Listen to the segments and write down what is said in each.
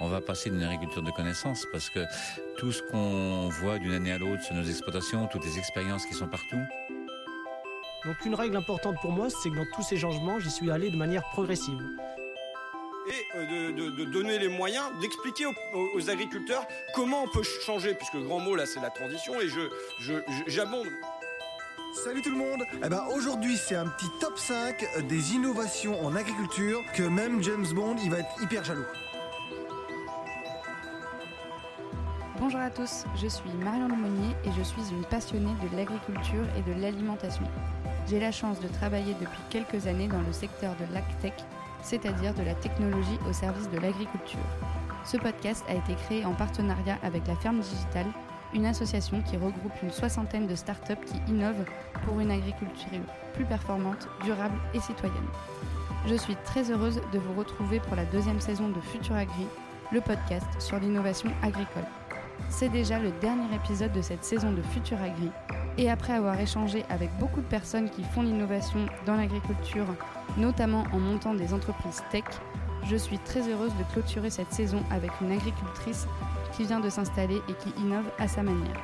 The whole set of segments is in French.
on va passer d'une agriculture de connaissances parce que tout ce qu'on voit d'une année à l'autre sur nos exploitations, toutes les expériences qui sont partout. Donc une règle importante pour moi, c'est que dans tous ces changements, j'y suis allé de manière progressive. Et euh, de, de- de donner les moyens d'expliquer aux, aux agriculteurs comment on peut changer, puisque le grand mot là c'est la transition, et je je- je- j'abonde. Salut tout le monde Eh ben aujourd'hui c'est un petit top 5 des innovations en agriculture que même James Bond il va être hyper jaloux. Bonjour à tous, je suis Marion Lemonnier et je suis une passionnée de l'agriculture et de l'alimentation. J'ai la chance de travailler depuis quelques années dans le secteur de l'agtech, c'est-à-dire de la technologie au service de l'agriculture. Ce podcast a été créé en partenariat avec la Ferme Digitale, une association qui regroupe une soixantaine de startups qui innovent pour une agriculture plus performante, durable et citoyenne. Je suis très heureuse de vous retrouver pour la deuxième saison de Futur Agri, le podcast sur l'innovation agricole. C'est déjà le dernier épisode de cette saison de Futur Agri. Et après avoir échangé avec beaucoup de personnes qui font l'innovation dans l'agriculture, notamment en montant des entreprises tech, je suis très heureuse de clôturer cette saison avec une agricultrice qui vient de s'installer et qui innove à sa manière.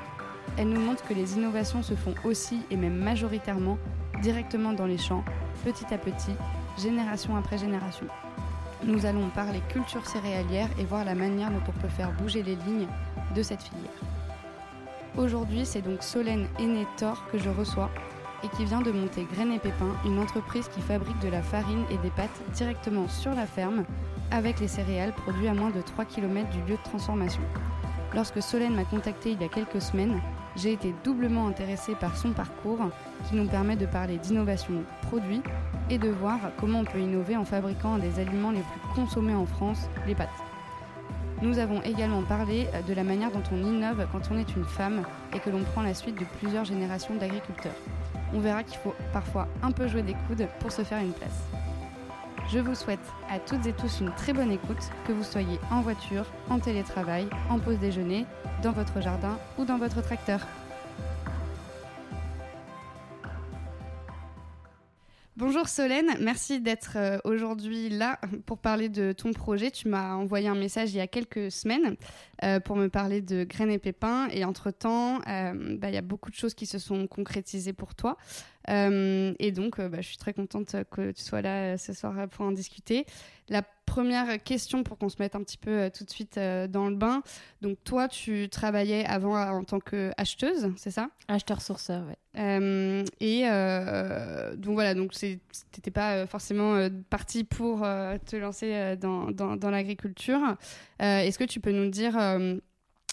Elle nous montre que les innovations se font aussi et même majoritairement directement dans les champs, petit à petit, génération après génération. Nous allons parler culture céréalière et voir la manière dont on peut faire bouger les lignes de cette filière. Aujourd'hui, c'est donc Solène Aîné-Thor que je reçois et qui vient de monter Graines et Pépins, une entreprise qui fabrique de la farine et des pâtes directement sur la ferme avec les céréales produits à moins de 3 km du lieu de transformation. Lorsque Solène m'a contacté il y a quelques semaines, j'ai été doublement intéressée par son parcours qui nous permet de parler d'innovation produit et de voir comment on peut innover en fabriquant un des aliments les plus consommés en France, les pâtes. Nous avons également parlé de la manière dont on innove quand on est une femme et que l'on prend la suite de plusieurs générations d'agriculteurs. On verra qu'il faut parfois un peu jouer des coudes pour se faire une place. Je vous souhaite à toutes et tous une très bonne écoute, que vous soyez en voiture, en télétravail, en pause déjeuner, dans votre jardin ou dans votre tracteur. Bonjour Solène, merci d'être euh, aujourd'hui là pour parler de ton projet. Tu m'as envoyé un message il y a quelques semaines euh, pour me parler de graines et pépins et entre-temps, euh, bah, il y a beaucoup de choses qui se sont concrétisées pour toi. Et donc, bah, je suis très contente que tu sois là ce soir pour en discuter. Première question pour qu'on se mette un petit peu euh, tout de suite euh, dans le bain. Donc toi, tu travaillais avant euh, en tant que acheteuse, c'est ça? Acheteur-sourceur, euh, et donc voilà, donc t'étais pas forcément parti pour te lancer dans, dans, dans l'agriculture. Est-ce que tu peux nous dire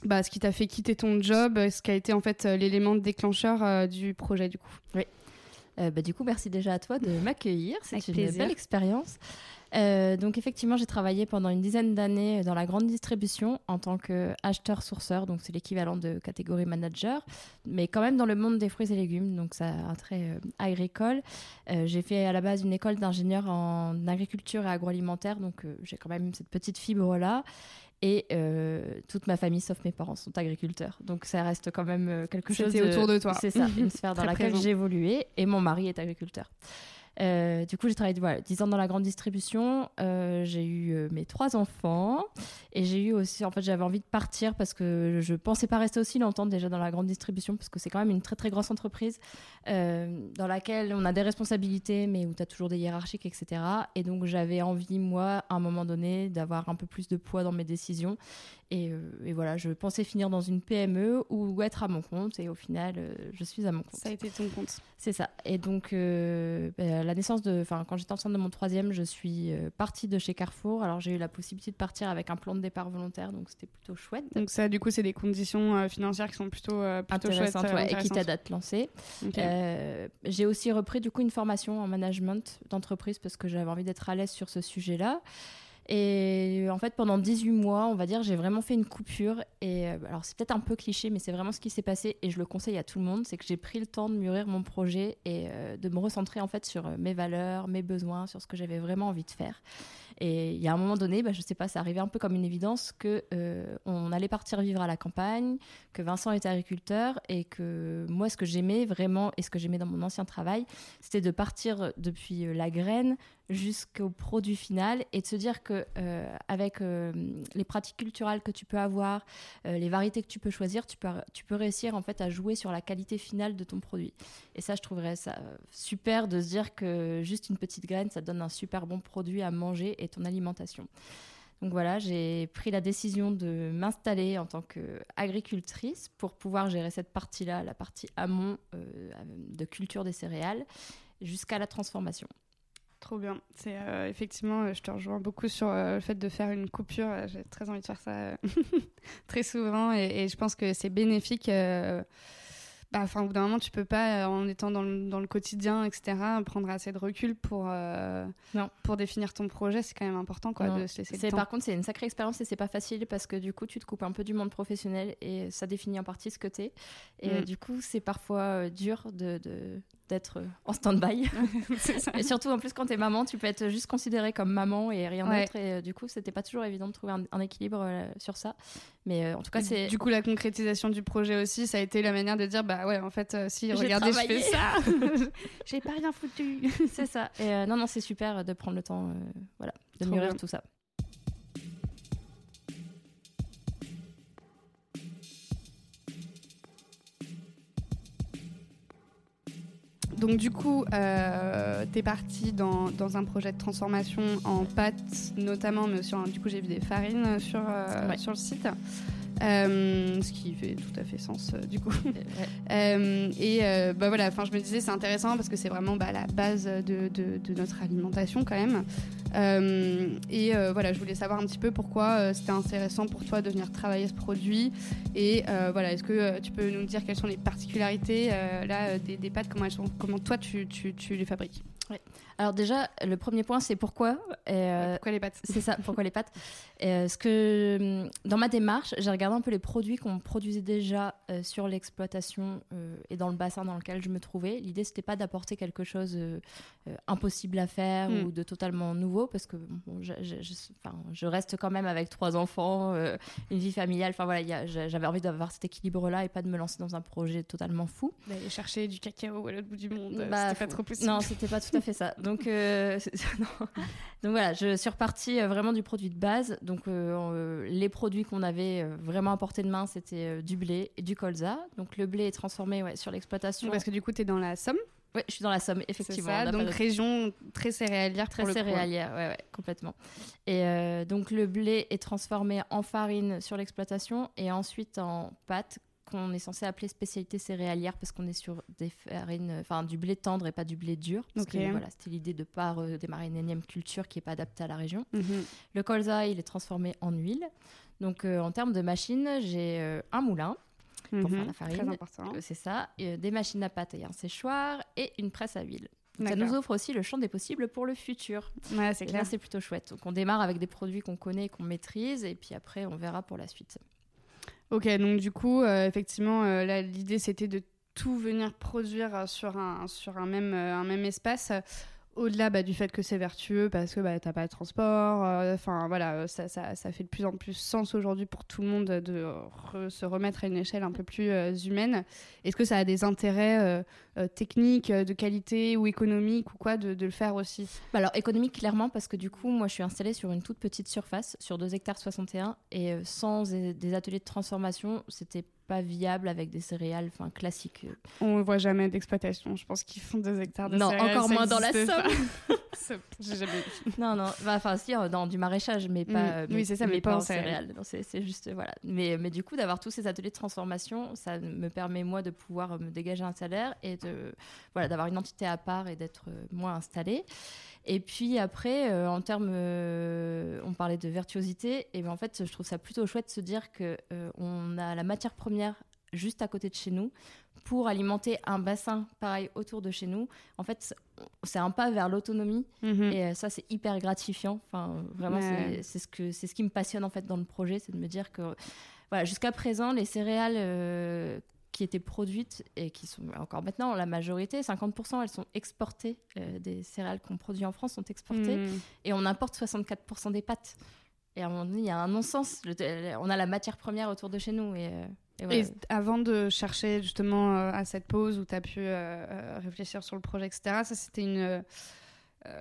bah, ce qui t'a fait quitter ton job, ce qui a été en fait l'élément déclencheur du projet du coup? Euh, bah, du coup, merci déjà à toi de m'accueillir. C'est une plaisir. belle expérience. Euh, donc effectivement, j'ai travaillé pendant une dizaine d'années dans la grande distribution en tant qu'acheteur-sourceur, donc c'est l'équivalent de catégorie manager, mais quand même dans le monde des fruits et légumes, donc ça a un trait euh, agricole. Euh, j'ai fait à la base une école d'ingénieur en agriculture et agroalimentaire, donc euh, j'ai quand même cette petite fibre-là. Et euh, toute ma famille, sauf mes parents, sont agriculteurs. Donc ça reste quand même euh, quelque chose C'était autour de toi. C'est ça, une sphère dans laquelle j'ai évolué. Et mon mari est agriculteur. Euh, du coup, j'ai travaillé voilà, 10 ans dans la grande distribution. Euh, j'ai eu euh, mes trois enfants. Et j'ai eu aussi, en fait, j'avais envie de partir parce que je pensais pas rester aussi longtemps déjà dans la grande distribution parce que c'est quand même une très très grosse entreprise dans laquelle on a des responsabilités mais où tu as toujours des hiérarchiques, etc. Et donc, j'avais envie, moi, à un moment donné, d'avoir un peu plus de poids dans mes décisions. Et, euh, et voilà, je pensais finir dans une PME ou être à mon compte. Et au final, euh, je suis à mon compte. Ça a été ton compte. C'est ça. Et donc, euh, bah, la naissance de, enfin, quand j'étais enceinte de mon troisième, je suis partie de chez Carrefour. Alors, j'ai eu la possibilité de partir avec un plan de départ volontaire, donc c'était plutôt chouette. Donc ça, du coup, c'est des conditions euh, financières qui sont plutôt, euh, plutôt chouettes. Intéressante, euh, ouais, et qui intéressantes. t'aide à te lancer. J'ai aussi repris du coup une formation en management d'entreprise parce que j'avais envie d'être à l'aise sur ce sujet-là. Et en fait, pendant 18 mois, on va dire, j'ai vraiment fait une coupure. Et euh, alors, c'est peut-être un peu cliché, mais c'est vraiment ce qui s'est passé. Et je le conseille à tout le monde c'est que j'ai pris le temps de mûrir mon projet et euh, de me recentrer en fait sur euh, mes valeurs, mes besoins, sur ce que j'avais vraiment envie de faire. Et il y a un moment donné, bah, je sais pas, ça arrivait un peu comme une évidence que euh, on allait partir vivre à la campagne, que Vincent était agriculteur et que moi, ce que j'aimais vraiment et ce que j'aimais dans mon ancien travail, c'était de partir depuis euh, la graine jusqu'au produit final et de se dire que euh, avec les pratiques culturelles que tu peux avoir, les variétés que tu peux choisir, tu peux, tu peux réussir en fait à jouer sur la qualité finale de ton produit. Et ça, je trouverais ça super de se dire que juste une petite graine, ça donne un super bon produit à manger ton alimentation. Donc voilà, j'ai pris la décision de m'installer en tant qu'agricultrice pour pouvoir gérer cette partie-là, la partie amont de culture des céréales, jusqu'à la transformation. Trop bien. Euh, effectivement, euh, je te rejoins beaucoup sur euh, le fait de faire une coupure. J'ai très envie de faire ça très souvent et, je pense que c'est bénéfique. Bah, enfin, au bout d'un moment, tu peux pas, en étant dans le, dans le, quotidien, etc., prendre assez de recul pour, non. pour définir ton projet. C'est quand même important quoi, de se laisser le temps. Par contre, c'est une sacrée expérience et c'est pas facile parce que du coup, tu te coupes un peu du monde professionnel et ça définit en partie ce que tu es. Et mm. du coup, c'est parfois dur de, de d'être euh, en stand-by. et surtout, en plus, quand tu es maman, tu peux être juste considérée comme maman et rien d'autre. Et euh, du coup, c'était pas toujours évident de trouver un, équilibre euh, sur ça. Mais en tout cas, c'est. Du coup, la concrétisation du projet aussi, ça a été la manière de dire bah ouais, en fait, si, regardez, je fais ça. J'ai pas rien foutu. c'est ça. Et non, non, c'est super de prendre le temps voilà, de mûrir tout ça. Donc du coup, euh, tu es parti dans, un projet de transformation en pâtes notamment, mais aussi du coup j'ai vu des farines sur, euh, sur le site. Euh, ce qui fait tout à fait sens euh, du coup. Euh, et bah voilà, enfin je me disais c'est intéressant parce que c'est vraiment bah, la base de, de, notre alimentation quand même. et voilà, je voulais savoir un petit peu pourquoi c'était intéressant pour toi de venir travailler ce produit. Et voilà, est-ce que tu peux nous dire quelles sont les particularités là des, des, pâtes, comment elles sont, comment toi tu, tu, tu les fabriques? Alors déjà, le premier point, c'est pourquoi. Euh, pourquoi les pâtes C'est ça, pourquoi les pâtes. Euh, ce que, hum, dans ma démarche, j'ai regardé un peu les produits qu'on produisait déjà euh, sur l'exploitation et dans le bassin dans lequel je me trouvais. L'idée, c'était pas d'apporter quelque chose impossible à faire hmm. ou de totalement nouveau, parce que je, je, reste quand même avec trois enfants, une vie familiale. Enfin voilà, j'avais envie d'avoir cet équilibre-là et pas de me lancer dans un projet totalement fou. D'aller chercher du cacao à l'autre bout du monde, bah, c'était pas trop possible. Non, c'était pas tout à fait ça. Donc, euh, donc voilà, je suis repartie euh, vraiment du produit de base. Donc euh, les produits qu'on avait vraiment à portée de main, c'était du blé et du colza. Donc le blé est transformé ouais, sur l'exploitation. Parce que du coup, tu es dans la Somme? Oui, je suis dans la Somme, effectivement. donc région très céréalière. Très céréalière, ouais, ouais, complètement. Et donc le blé est transformé en farine sur l'exploitation et ensuite en pâte qu'on est censé appeler spécialité céréalière parce qu'on est sur des farines, enfin du blé tendre et pas du blé dur. Parce que voilà, c'était l'idée de pas démarrer une énième culture qui est pas adaptée à la région. Mhm. Le colza, il est transformé en huile. Donc euh, en termes de machines, j'ai euh, un moulin pour faire mhm. la farine. Euh, c'est ça. des machines à pâte et un séchoir et une presse à huile. ça nous offre aussi le champ des possibles pour le futur. Ouais, c'est clair. c'est plutôt chouette. Donc on démarre avec des produits qu'on connaît, qu'on maîtrise, et puis après on verra pour la suite. Ok, donc du coup, euh, effectivement, euh, l'idée c'était de tout venir produire euh, sur un, sur un, même, un même espace. Au-delà bah, du fait que c'est vertueux parce que bah, tu n'as pas de transport, enfin voilà, ça, ça, fait de plus en plus sens aujourd'hui pour tout le monde de se remettre à une échelle un peu plus humaine. Est-ce que ça a des intérêts techniques, de qualité ou économiques ou quoi de, de le faire aussi? Bah, Alors économique clairement parce que du coup moi je suis installée sur une toute petite surface, sur 2 hectares 61 et sans des ateliers de transformation c'était pas viable avec des céréales enfin classiques. On ne voit jamais d'exploitation. Je pense qu'ils font des hectares de non, céréales. Non, encore moins dans la Somme. J'ai jamais Non, non. Bah, enfin, si, euh, dans du maraîchage, mais pas. Mm. oui, c'est ça, mais, pas en céréales. C'est juste, voilà. Mais, mais du coup, d'avoir tous ces ateliers de transformation, ça me permet, moi, de pouvoir me dégager un salaire et de, voilà, d'avoir une entité à part et d'être euh, moins installée. Et puis après, euh, en termes, euh, on parlait de virtuosité, et ben en fait, je trouve ça plutôt chouette de se dire que euh, on a la matière première juste à côté de chez nous pour alimenter un bassin pareil autour de chez nous. En fait, c'est un pas vers l'autonomie mhm. et ça c'est hyper gratifiant. Enfin, vraiment, c'est ce que c'est ce qui me passionne en fait dans le projet, c'est de me dire que voilà, jusqu'à présent, les céréales qui étaient produites et qui sont encore maintenant la majorité, 50% elles sont exportées, euh, des céréales qu'on produit en France sont exportées hmm. et on importe 64% des pâtes. Et à un moment donné, il y a un non-sens. On a la matière première autour de chez nous. Et, euh, et, avant de chercher justement euh, à cette pause où tu as pu réfléchir sur le projet, etc., ça c'était une euh,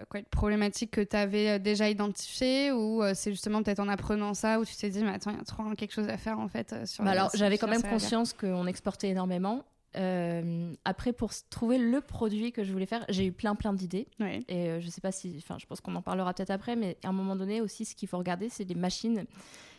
quoi, une problématique que tu avais déjà identifiée ou c'est justement peut-être en apprenant ça où tu t'es dit mais attends il y a trop quelque chose à faire en fait sur bah alors j'avais quand même conscience qu'on exportait énormément euh, après, pour trouver le produit que je voulais faire, j'ai eu plein plein d'idées. Et euh, je sais pas si, enfin, je pense qu'on en parlera peut-être après, mais à un moment donné aussi, ce qu'il faut regarder, c'est les machines.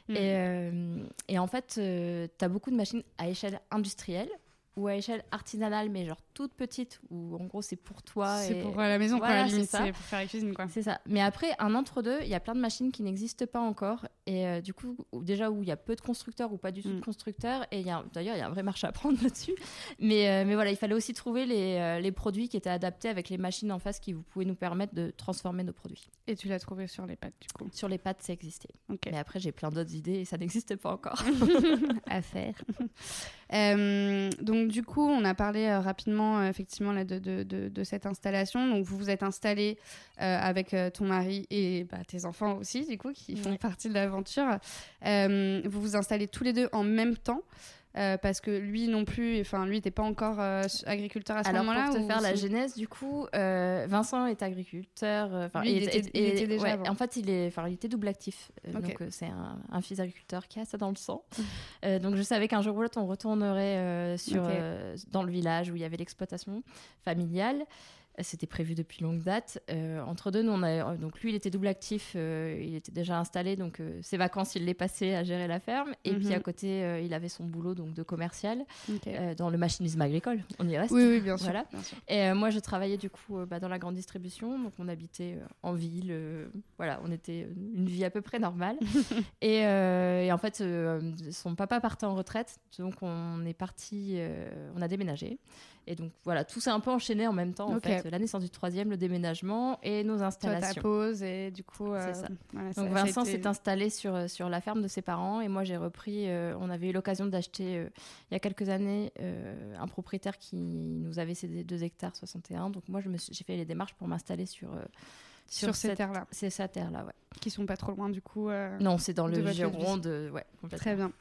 Mm. Et, euh, et, en fait, tu as beaucoup de machines à échelle industrielle ou à échelle artisanale, mais genre toute petite, où en gros c'est pour toi. C'est pour la maison, quoi, c'est pour faire la cuisine, quoi. C'est ça. Mais après, un entre-deux, il y a plein de machines qui n'existent pas encore. Et euh, du coup, déjà où il y a peu de constructeurs ou pas du tout de mm. constructeurs. Et d'ailleurs, il y a un vrai marché à prendre là-dessus. Mais, euh, mais voilà, il fallait aussi trouver les, euh, les, produits qui étaient adaptés avec les machines en face qui vous pouvaient nous permettre de transformer nos produits. Et tu l'as trouvé sur les pattes, du coup? Sur les pattes, ça existait. Mais après, j'ai plein d'autres idées et ça n'existe pas encore. à faire. donc, du coup, on a parlé rapidement, effectivement, de, cette installation. Donc, vous vous êtes installé avec ton mari et bah, tes enfants aussi, du coup, qui font partie de l'aventure. Euh, vous vous installez tous les deux en même temps. Euh, parce que lui non plus, enfin lui n'était pas encore euh, agriculteur à ce moment-là. Pour te faire la genèse, du coup, euh, Vincent est agriculteur. il, était, déjà. en fait, il est, enfin, il était double actif. Donc c'est un, fils agriculteur qui a ça dans le sang. donc je savais qu'un jour ou l'autre, on retournerait sur dans le village où il y avait l'exploitation familiale. C'était prévu depuis longue date. Euh, entre deux, nous, on a, euh, donc lui, il était double actif, euh, il était déjà installé, donc ses vacances, il les passait à gérer la ferme. Et puis mhm. à côté, il avait son boulot donc de commercial dans le machinisme agricole. On y reste. Oui, oui, bien sûr. Voilà. Et moi, je travaillais du coup bah, dans la grande distribution, donc on habitait en ville. voilà, on était une vie à peu près normale. et, et, en fait, son papa partait en retraite, donc on est parti, on a déménagé. Et donc voilà, tout s'est un peu enchaîné en même temps. En fait, la naissance du troisième, le déménagement et nos installations. Toi, pause et du coup. Euh, ça. donc Vincent s'est installé sur, euh, sur la ferme de ses parents et moi j'ai repris. Euh, on avait eu l'occasion d'acheter il y a quelques années un propriétaire qui nous avait cédé 2 hectares 61. Donc moi j'ai fait les démarches pour m'installer sur. Sur, ces terres-là. C'est sa terre-là, ouais. Qui sont pas trop loin du coup. non, c'est dans le Gironde, ouais. Très bien.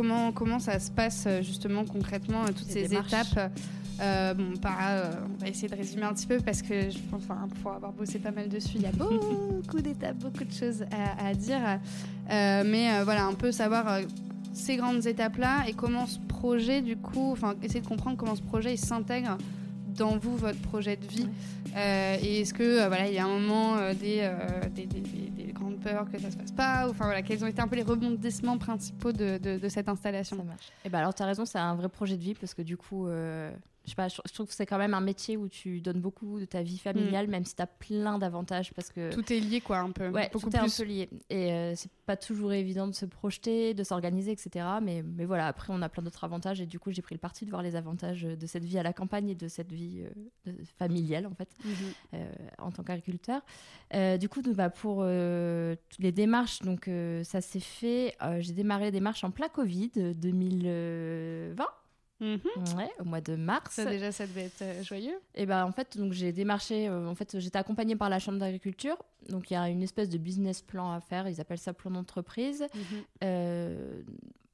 Comment, comment ça se passe euh, justement concrètement, euh, toutes ces étapes euh, bon, on va essayer de résumer un petit peu parce que je pense, enfin, pour avoir bossé pas mal dessus, il y a beaucoup d'étapes, beaucoup de choses à, dire. mais voilà, un peu savoir ces grandes étapes-là et comment ce projet, du coup, enfin, essayer de comprendre comment ce projet s'intègre dans vous, votre projet de vie. et est-ce que, voilà, il y a un moment des, peur que ça se passe pas Enfin voilà, quels ont été un peu les rebondissements principaux de, cette installation Ça marche. Et eh ben alors tu as raison, c'est un vrai projet de vie parce que du coup, euh, je, sais pas, je, trouve que c'est quand même un métier où tu donnes beaucoup de ta vie familiale, mm. même si tu as plein d'avantages. parce que Tout est lié, quoi, un peu. Ouais, beaucoup tout est un peu lié. Et euh, c'est pas toujours évident de se projeter, de s'organiser, etc. Mais, mais voilà, après, on a plein d'autres avantages. Et du coup, j'ai pris le parti de voir les avantages de cette vie à la campagne et de cette vie euh, familiale, en fait, mm-hmm. euh, en tant qu'agriculteur. du coup, bah, pour les démarches, donc ça s'est fait. j'ai démarré les démarches en plein Covid 2020. Mhm. Ouais, au mois de mars. Ça, déjà, ça devait être euh, joyeux. Et ben en fait, donc j'ai démarché. Euh, en fait, j'étais accompagnée par la chambre d'agriculture. Donc il y a une espèce de business plan à faire. Ils appellent ça plan d'entreprise. Mhm. Euh,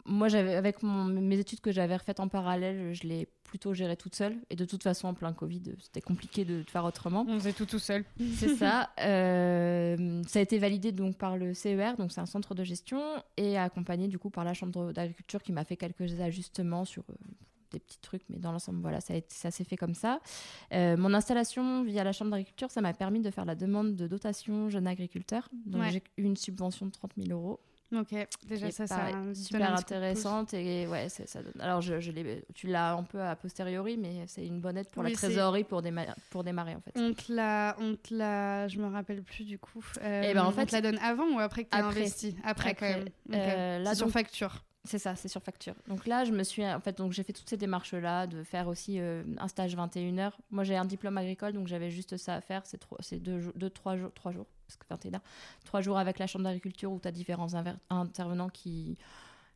moi, j'avais avec mes études que j'avais refaites en parallèle, je l'ai plutôt géré toute seule. Et de toute façon, en plein Covid, c'était compliqué de, faire autrement. On faisait tout tout seul. C'est ça. ça a été validé donc par le CER, donc c'est un centre de gestion, et accompagné du coup par la chambre d'agriculture qui m'a fait quelques ajustements sur des petits trucs, mais dans l'ensemble, voilà, ça, ça s'est fait comme ça. Euh, mon installation via la Chambre d'agriculture, ça m'a permis de faire la demande de dotation jeune agriculteur. Donc j'ai eu une subvention de 30 000 euros. Ok, déjà ça, ça super intéressante et ouais, ça donne. Alors je, je tu l'as un peu à posteriori, mais c'est une bonne aide pour la trésorerie pour, démarrer, pour démarrer en fait. On te la, on te la, je me rappelle plus du coup. Euh, et eh ben en fait, on te la donne avant ou après que tu as investi? Après, quand même. Euh, là, sur facture. C'est ça, c'est sur facture. Donc là, je me suis, en fait, donc j'ai fait toutes ces démarches là, de faire aussi euh, un stage 21 heures. Moi, j'ai un diplôme agricole, donc j'avais juste ça à faire. C'est c'est deux, deux, trois jours, trois jours, parce que 21 heures, trois jours avec la chambre d'agriculture où tu as différents intervenants qui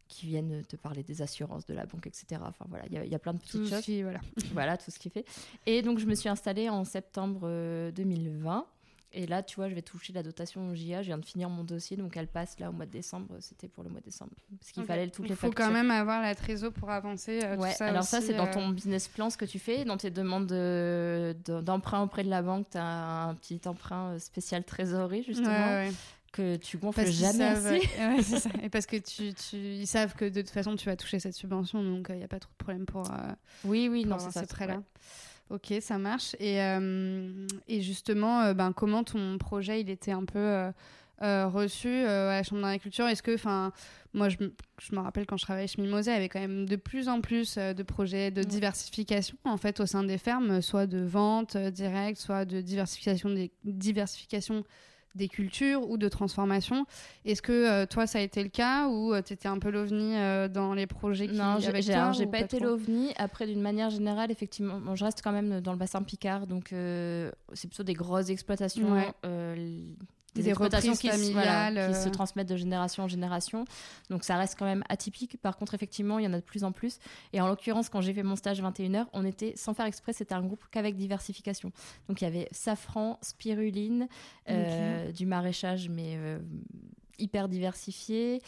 qui viennent te parler des assurances de la banque, etc. Enfin voilà, il y, a plein de petites choses. voilà. voilà, tout ce qui fait. Et donc je me suis installée en septembre 2020. Euh, Et là, tu vois, je vais toucher la dotation JA. Je viens de finir mon dossier, donc elle passe là au mois de décembre. C'était pour le mois de décembre. Parce qu'il fallait toutes Il les faut factures. quand même avoir la trésor pour avancer. euh, tout Ouais, ça alors ça, c'est dans euh, ton business plan ce que tu fais. Dans tes demandes de- de- d'emprunt auprès de la banque, tu as un petit emprunt euh, spécial trésorerie, justement, Ouais, ouais. que tu gonfles Parce jamais savent- assez. ouais, c'est ça. Et parce que tu, tu, ils savent que de toute façon, tu vas toucher cette subvention, donc il n'y a pas trop de problème pour, euh, Oui, oui, pour non, c'est ça. prêt-là. ouais. Ok, ça marche. Et, euh, et justement, euh, ben, comment ton projet il était un peu euh, reçu à la Chambre d'agriculture? Est-ce que, enfin, moi je, me- je me rappelle quand je travaillais chez Mimosa, il y avait quand même de plus en plus de projets de Ouais. diversification en fait au sein des fermes, soit de vente directe, soit de diversification des, diversification des cultures ou de transformation. Est-ce que euh, toi ça a été le cas ou tu étais un peu l'ovni euh, dans les projets qui Non, j'ai pas été l'OVNI. Après, d'une manière générale, effectivement, bon, je reste quand même dans le bassin Picard, donc euh, c'est plutôt des grosses exploitations. Ouais. Des, Des exploitations qui, voilà, familiales, qui euh. se transmettent de génération en génération. Donc ça reste quand même atypique. Par contre, effectivement, il y en a de plus en plus. Et en l'occurrence, quand j'ai fait mon stage 21h, on était, sans faire exprès, c'était un groupe qu'avec diversification. Donc il y avait safran, spiruline, euh, du maraîchage, mais euh, hyper diversifié,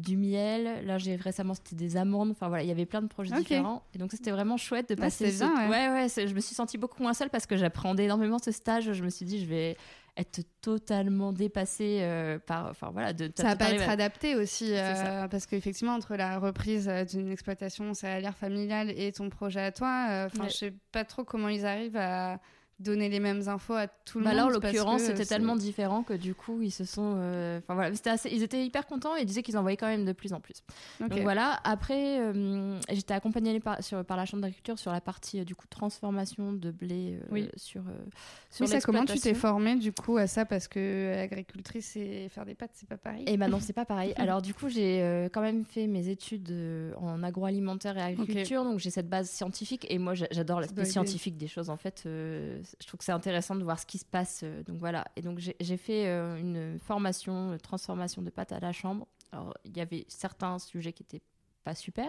du miel. Là, j'ai récemment, c'était des amandes. Enfin voilà, il y avait plein de projets différents. Et donc c'était vraiment chouette de Ouais, passer. c'est ce- bien, ouais. ouais, je me suis sentie beaucoup moins seule parce que j'appréhendais énormément ce stage. Je me suis dit, je vais être totalement dépassée euh, par. Enfin voilà, de. Ça va pas être à- adapté aussi, euh, parce qu'effectivement, entre la reprise euh, d'une exploitation céréalière familiale et ton projet à toi, euh, enfin, Ouais. je sais pas trop comment ils arrivent à donner les mêmes infos à tout le Bah là, en monde. parce l'occurrence, c'était tellement différent que du coup, ils se sont. euh, Enfin voilà, c'était assez- ils étaient hyper contents et ils disaient qu'ils envoyaient quand même de plus en plus. Donc voilà, après, euh, j'étais accompagnée par, sur, par la Chambre d'agriculture sur la partie euh, du coup transformation de blé Oui. sur, sur Oui, ça, comment tu t'es formée du coup à ça? Parce que agricultrice et faire des pâtes, c'est pas pareil. Et maintenant, c'est pas pareil. Alors, du coup, j'ai quand même fait mes études en agroalimentaire et agriculture, donc j'ai cette base scientifique. Et moi, j'a- j'adore l'aspect scientifique des choses. En fait, je trouve que c'est intéressant de voir ce qui se passe. euh, donc voilà. Et donc, j'ai fait euh, une formation, transformation de pâtes à la chambre. Alors, il y avait certains sujets qui étaient pas super,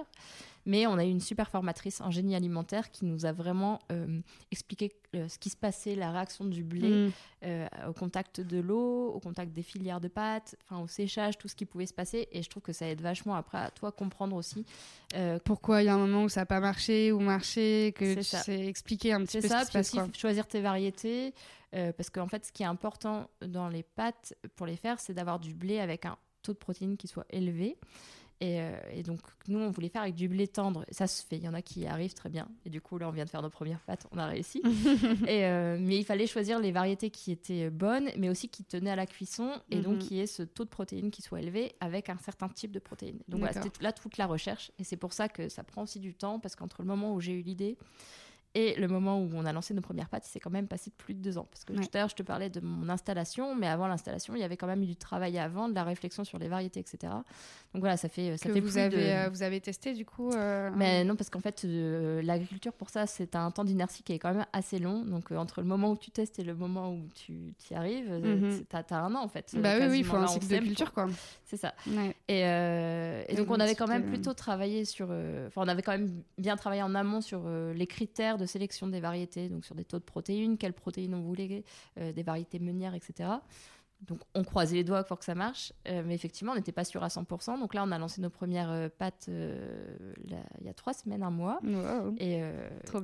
mais on a eu une super formatrice en génie alimentaire qui nous a vraiment euh, expliqué euh, ce qui se passait, la réaction du blé Mm. euh, au contact de l'eau, au contact des filières de pâtes, enfin au séchage, tout ce qui pouvait se passer. Et je trouve que ça aide vachement après à toi comprendre aussi. Pourquoi il y a un moment où ça n'a pas marché ou marché, que C'est tu ça. sais expliquer un petit peu ça, ce qui se puis passe. aussi quoi. choisir tes variétés. parce qu'en fait, ce qui est important dans les pâtes pour les faire, c'est d'avoir du blé avec un taux de protéines qui soit élevé. Et, euh, et donc, nous, on voulait faire avec du blé tendre. Ça se fait. Il y en a qui y arrivent très bien. Et du coup, là, on vient de faire nos premières pâtes. On a réussi. et, euh, mais il fallait choisir les variétés qui étaient bonnes, mais aussi qui tenaient à la cuisson. Et Mhm. donc, qui ait ce taux de protéines qui soit élevé avec un certain type de protéines. Donc, voilà, c'était là toute la recherche. Et c'est pour ça que ça prend aussi du temps. Parce qu'entre le moment où j'ai eu l'idée et le moment où on a lancé nos premières pâtes, c'est quand même passé plus de deux ans. Parce que Ouais. tout à l'heure, je te parlais de mon installation, mais avant l'installation, il y avait quand même eu du travail avant, de la réflexion sur les variétés, etc. Donc voilà, ça fait, ça que fait vous plus avez, de... euh, vous avez testé du coup euh, Mais non, parce qu'en fait, euh, l'agriculture, pour ça, c'est un temps d'inertie qui est quand même assez long. Donc, euh, entre le moment où tu testes et le moment où tu y arrives, c'est- t'as t'as un an, en fait. Bah oui, oui, il faut un cycle de culture quoi. C'est ça. Ouais. Et, donc, on avait quand même plutôt travaillé sur. Enfin, on avait quand même bien travaillé en amont sur les critères de sélection des variétés, donc sur des taux de protéines, quelles protéines on voulait, euh, des variétés meunières, etc. Donc, on croisait les doigts pour que ça marche. euh, mais effectivement, on n'était pas sûr à 100%. Donc là, on a lancé nos premières euh, pâtes euh, là, il y a trois semaines, un mois. Wow. Et,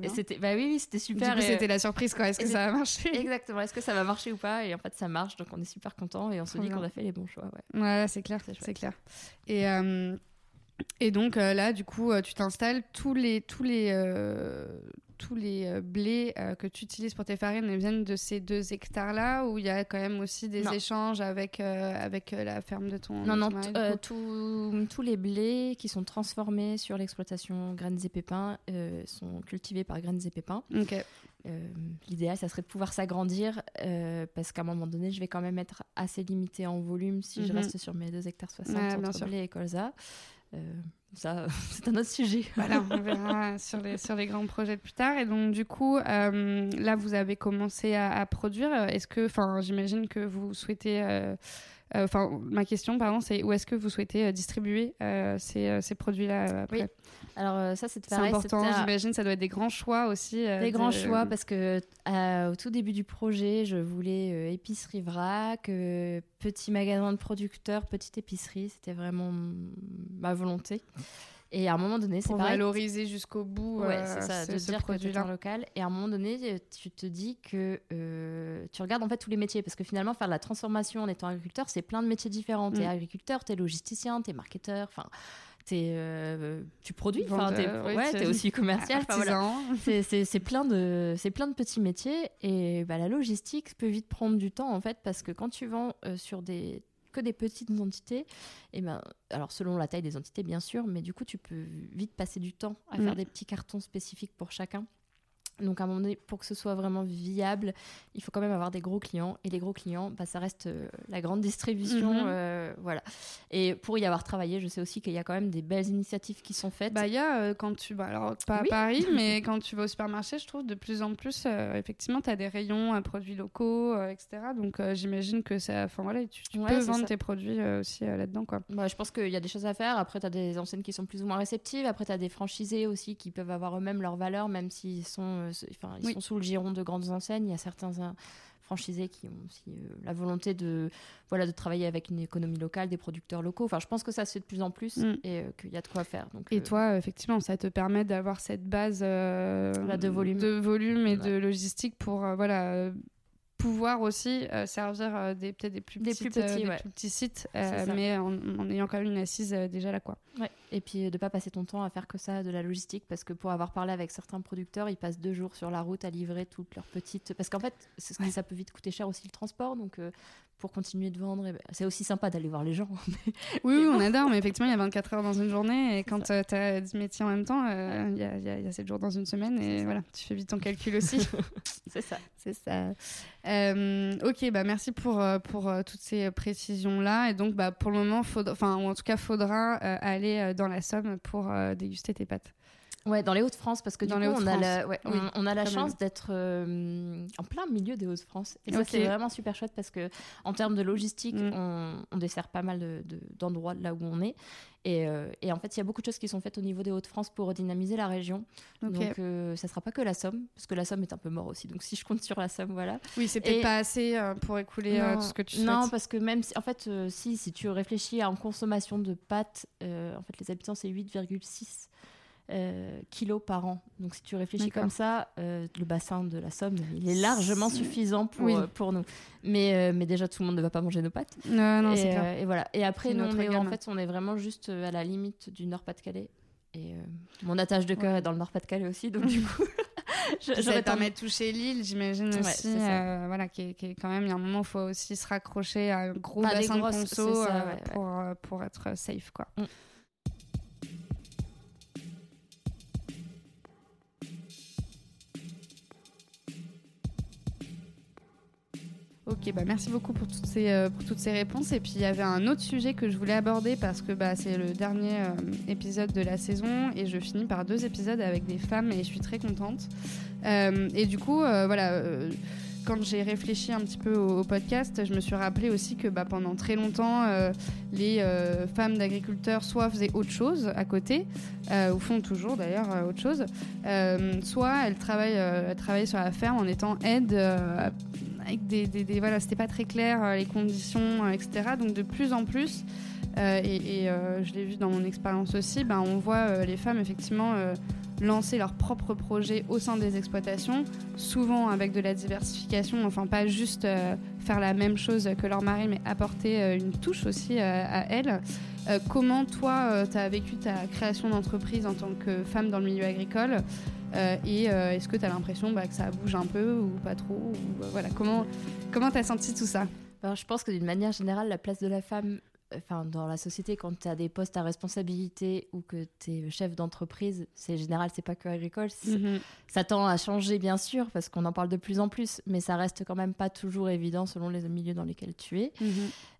c'était, bah oui, oui, c'était Du super. coup, et, c'était la surprise quoi. Est-ce que ça a marché? Exactement. Est-ce que ça va marcher ou pas? Et en fait, ça marche. Donc, on est super content et on se dit qu'on a fait les bons choix. Ouais. Ouais, c'est clair, C'est clair. Et, et donc là, du coup, tu t'installes tous les tous les tous les euh, blés euh, que tu utilises pour tes farines viennent de ces deux hectares là où il y a quand même aussi des Non. échanges avec euh, avec la ferme de ton Non, de non, mari, tous- les blés qui sont transformés sur l'exploitation graines et pépins sont cultivés par graines et pépins. L'idéal, ça serait de pouvoir s'agrandir parce qu'à un moment donné, je vais quand même être assez limitée en volume si je Mhm. reste sur mes 2 hectares 60 Ouais, bien entre sûr. blé et colza. Ça, c'est un autre sujet. Voilà, on verra sur les, sur les grands projets plus tard. Et donc, du coup, euh, là, vous avez commencé à, à produire. Est-ce que, enfin, j'imagine que vous souhaitez. euh, euh, Enfin, ma question, pardon, c'est où est-ce que vous souhaitez distribuer euh, ces, ces produits-là après Oui, Alors, ça, c'est C'est pareil. important, c'était à- j'imagine. Ça doit être des grands choix aussi. Des grands de- choix parce que au tout début du projet, je voulais euh, épicerie vrac, euh, petit magasin de producteurs, petite épicerie. C'était vraiment ma volonté. Et à un moment donné, c'est Pour pareil. valoriser jusqu'au bout Ouais, euh, c'est ça, de dire que tu produit-là. un local. Et à un moment donné, euh, tu te dis que euh, tu regardes en fait tous les métiers. Parce que finalement, faire de la transformation en étant agriculteur, c'est plein de métiers différents. T'es Mm. agriculteur, t'es logisticien, t'es marketeur, enfin, t'es, euh, tu produis, enfin, t'es, ouais, aussi commercial. voilà. C'est- plein, de- c'est plein de petits métiers. Et bah, la logistique peut vite prendre du temps en fait. Parce que quand tu vends euh, sur des que des petites entités, et ben, alors selon la taille des entités bien sûr, mais du coup tu peux vite passer du temps à Mm. faire des petits cartons spécifiques pour chacun. Donc à un moment donné, pour que ce soit vraiment viable, il faut quand même avoir des gros clients. Et les gros clients, bah, ça reste euh, la grande distribution. Mhm. euh, voilà. Et pour y avoir travaillé, je sais aussi qu'il y a quand même des belles initiatives qui sont faites. Bah, il y a euh, quand tu. Bah, alors, pas Oui. à Paris, mais quand tu vas au supermarché, je trouve de plus en plus, effectivement, tu as des rayons à produits locaux, etc. Donc, j'imagine que ça. Enfin, voilà, tu, tu Ouais, peux vendre ça. tes produits aussi là-dedans, quoi. Bah, je pense qu'il y a des choses à faire. Après, tu as des enseignes qui sont plus ou moins réceptives. Après, tu as des franchisés aussi qui peuvent avoir eux-mêmes leur valeur, même s'ils sont, enfin, ils Oui. sont sous le giron de grandes enseignes. Il y a certains euh, franchisés qui ont aussi euh, la volonté de, voilà, de travailler avec une économie locale, des producteurs locaux. Enfin, je pense que ça se fait de plus en plus Mm. et euh, qu'il y a de quoi faire. Donc, Et toi, effectivement, ça te permet d'avoir cette base Là, de volume. de volume et Ouais. de logistique pour voilà pouvoir aussi euh, servir euh, des peut-être des plus Des petites, plus euh, petits, des ouais. plus petits sites, mais en, en ayant quand même une assise déjà là, quoi. Ouais. Et puis euh, de pas passer ton temps à faire que ça, de la logistique, parce que pour avoir parlé avec certains producteurs, ils passent deux jours sur la route à livrer toutes leurs petites. Parce qu'en fait, Ouais. ça peut vite coûter cher aussi le transport, donc euh, pour continuer de vendre, eh ben, c'est aussi sympa d'aller voir les gens. Oui, oui, on adore, mais effectivement, il y a 24 heures dans une journée, et quand ça. tu as 10 métiers en même temps, euh, il y, a, y a- il y a 7 jours dans une semaine, et voilà, tu fais vite ton calcul aussi. c'est ça. C'est ça. Euh, ok, bah merci pour, euh, pour euh, toutes ces précisions-là. Et donc, bah, pour le moment, faudra, enfin, ou en tout cas, faudra euh, aller euh, dans la Somme pour euh, déguster tes pâtes. Ouais, dans les Hauts-de-France, parce que Dans du coup, on a la, ouais, Oui, on, on a la chance d'être euh, en plein milieu des Hauts-de-France. Et ça, Ok. c'est vraiment super chouette parce que en termes de logistique, Mm. on, on dessert pas mal de- de- d'endroits là où on est. Et, euh, et en fait, il y a beaucoup de choses qui sont faites au niveau des Hauts-de-France pour dynamiser la région. Donc, euh, ça sera pas que la Somme, parce que la Somme est un peu mort aussi. Donc, si je compte sur la Somme, voilà. oui, c'est peut-être pas assez euh, pour écouler Non, tout ce que tu Non, souhaites. parce que même si, en fait, si, si tu réfléchis en consommation de pâtes, en fait, les habitants, c'est 8,6 euh, kilos par an. Donc, si tu réfléchis comme ça, euh, le bassin de la Somme, il est largement suffisant pour, Oui. euh, pour nous. Mais, euh, mais déjà, tout le monde ne va pas manger nos pâtes. Non, non, et, c'est clair. et voilà. Et après, nous, est, en fait, on est vraiment juste à la limite du Nord-Pas-de-Calais. Et mon attache de cœur Ouais. est dans le Nord-Pas-de-Calais aussi. Donc, du coup, je- ça te permet de toucher l'île, j'imagine Ouais, aussi. euh, voilà, qui est, qui est quand même, il y a un moment, il faut aussi se raccrocher à un gros bassin de conso ça, euh, ouais, ouais. pour, pour être safe, quoi. Mm. Ok, bah merci beaucoup pour toutes, ces, euh, pour toutes ces réponses. Et puis il y avait un autre sujet que je voulais aborder parce que bah, c'est le dernier euh, épisode de la saison et je finis par deux épisodes avec des femmes et je suis très contente. Euh, et du coup, voilà, quand j'ai réfléchi un petit peu au, podcast, je me suis rappelé aussi que bah, pendant très longtemps, les femmes d'agriculteurs soit faisaient autre chose à côté, ou font toujours d'ailleurs autre chose, soit elles travaillent, travaillent sur la ferme en étant aide avec des, des- des- voilà, c'était pas très clair euh, les conditions, euh, etc. Donc de plus en plus, euh, et, je l'ai vu dans mon expérience aussi, ben, on voit les femmes effectivement lancer leurs propres projets au sein des exploitations, souvent avec de la diversification, enfin pas juste faire la même chose que leur mari, mais apporter une touche aussi à elles. Comment toi, tu as vécu ta création d'entreprise en tant que femme dans le milieu agricole? Euh, Et euh, est-ce que tu as l'impression bah, que ça bouge un peu ou pas trop ou, euh, voilà, Comment tu as senti tout ça? Alors, je pense que d'une manière générale, la place de la femme enfin, dans la société, quand tu as des postes à responsabilité ou que tu es chef d'entreprise, c'est général, c'est pas que agricole. Mhm. Ça tend à changer, bien sûr, parce qu'on en parle de plus en plus, mais ça reste quand même pas toujours évident selon les milieux dans lesquels tu es. Mhm.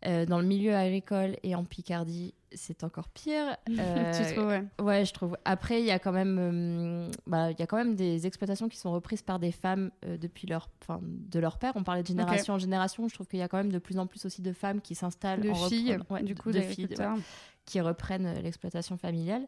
Euh, dans le milieu agricole et en Picardie, c'est encore pire. tu Euh, trouves, ouais. Ouais, je trouve. Après, il y a quand même, euh, bah, il y a quand même des exploitations qui sont reprises par des femmes euh, depuis leur, enfin, de leur père. On parlait de génération en génération. Je trouve qu'il y a quand même de plus en plus aussi de femmes qui s'installent De en filles, ouais, du de- coup, de filles, d'agriculteurs. ouais, qui reprennent l'exploitation familiale.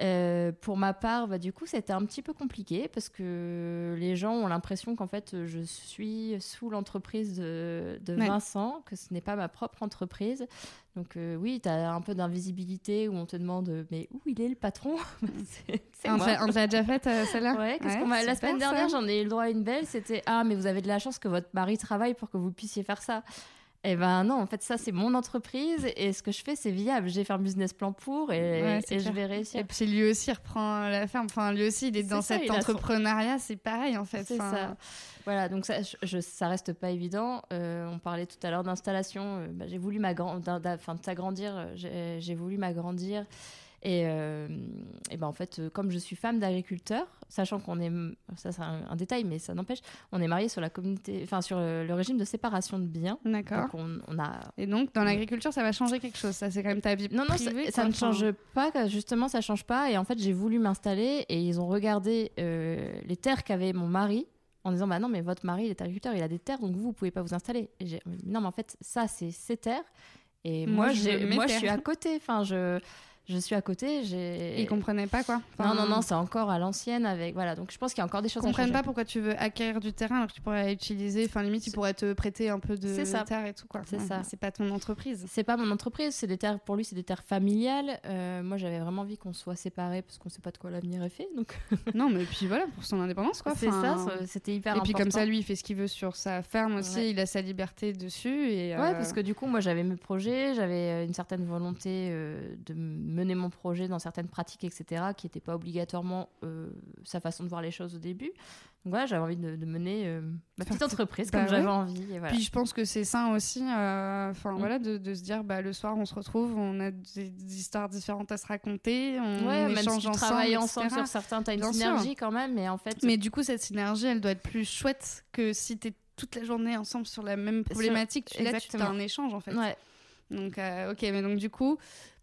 Euh, pour ma part, bah, du coup, c'était un petit peu compliqué parce que les gens ont l'impression qu'en fait, je suis sous l'entreprise de, de Ouais. Vincent, que ce n'est pas ma propre entreprise. Donc euh, oui, tu as un peu d'invisibilité où on te demande euh, mais où il est le patron C'est- c'est On t'a déjà fait euh, celle-là Ouais, qu'est-ce Ouais, qu'on m'a- La semaine ça. dernière, j'en ai eu le droit à une belle. C'était Ah, mais vous avez de la chance que votre mari travaille pour que vous puissiez faire ça. Eh ben non, en fait, ça, c'est mon entreprise et ce que je fais, c'est viable. J'ai fait un business plan pour et, Ouais, c'est et je vais réussir. Et puis lui aussi reprend la ferme. Enfin, lui aussi, il est dans ça, cet son- entrepreneuriat. C'est pareil, en fait. C'est Enfin, ça. Voilà, donc ça, je, ça reste pas évident. Euh, on parlait tout à l'heure d'installation. Euh, bah, j'ai voulu m'agran- d'un- d'un- enfin, de euh, j'ai voulu m'agrandir. Et, euh, et ben en fait, euh, comme je suis femme d'agriculteur, sachant qu'on est, ça c'est un, un détail, mais ça n'empêche, on est marié sur la communauté, enfin sur le, le régime de séparation de biens. D'accord. On, on a Et donc, dans l'agriculture, ça va changer quelque chose. Ça, c'est quand même ta vie non, non, ça, privée. ça quoi. ne change pas. Justement, ça change pas. Et en fait, j'ai voulu m'installer et ils ont regardé euh, les terres qu'avait mon mari en disant Bah non, mais votre mari, il est agriculteur, il a des terres, donc vous, vous pouvez pas vous installer. Et non, mais en fait, ça, c'est ses terres. Et Moi, moi, je moi je terres. suis à côté. Enfin, je, je suis à côté. J'ai. Ils comprenaient pas, quoi. Non, Enfin, non, non, c'est encore à l'ancienne. avec Voilà, donc je pense qu'il y a encore des Ils choses à comprennent pas pourquoi tu veux acquérir du terrain alors que tu pourrais utiliser. Enfin, limite, ils pourraient te prêter un peu de ça. terre et tout, quoi. C'est Ouais, ça. C'est pas ton entreprise. C'est pas mon entreprise, c'est des terres pour lui, c'est des terres familiales. Euh, moi, j'avais vraiment envie qu'on soit séparés parce qu'on sait pas de quoi l'avenir est fait. Donc non, mais puis voilà, pour son indépendance, quoi. c'est ça, c'était hyper Et puis comme ça, lui, il fait ce qu'il veut sur sa ferme aussi. Ouais. Il a sa liberté dessus. Et, Ouais, euh, parce que du coup, moi, j'avais mes projets, j'avais euh, une certaine volonté euh, de mener mon projet dans certaines pratiques, etc., qui n'étaient pas obligatoirement euh, sa façon de voir les choses au début. Donc voilà, j'avais envie de, de mener euh, ma petite entreprise Bah comme j'avais ouais. envie. Et voilà. Puis je pense que c'est sain aussi, euh, Mm. voilà, de, de se dire, bah, le soir on se retrouve, on a des, des histoires différentes à se raconter, on ouais, même échange si tu ensemble, travailles etc. ensemble sur certains, t'as une Bien sûr. synergie quand même, mais en fait, Mais du coup, cette synergie, elle doit être plus chouette que si t'es toute la journée ensemble sur la même problématique. Tu, là, tu as un échange en fait. ouais. Donc, euh, ok, mais donc du coup,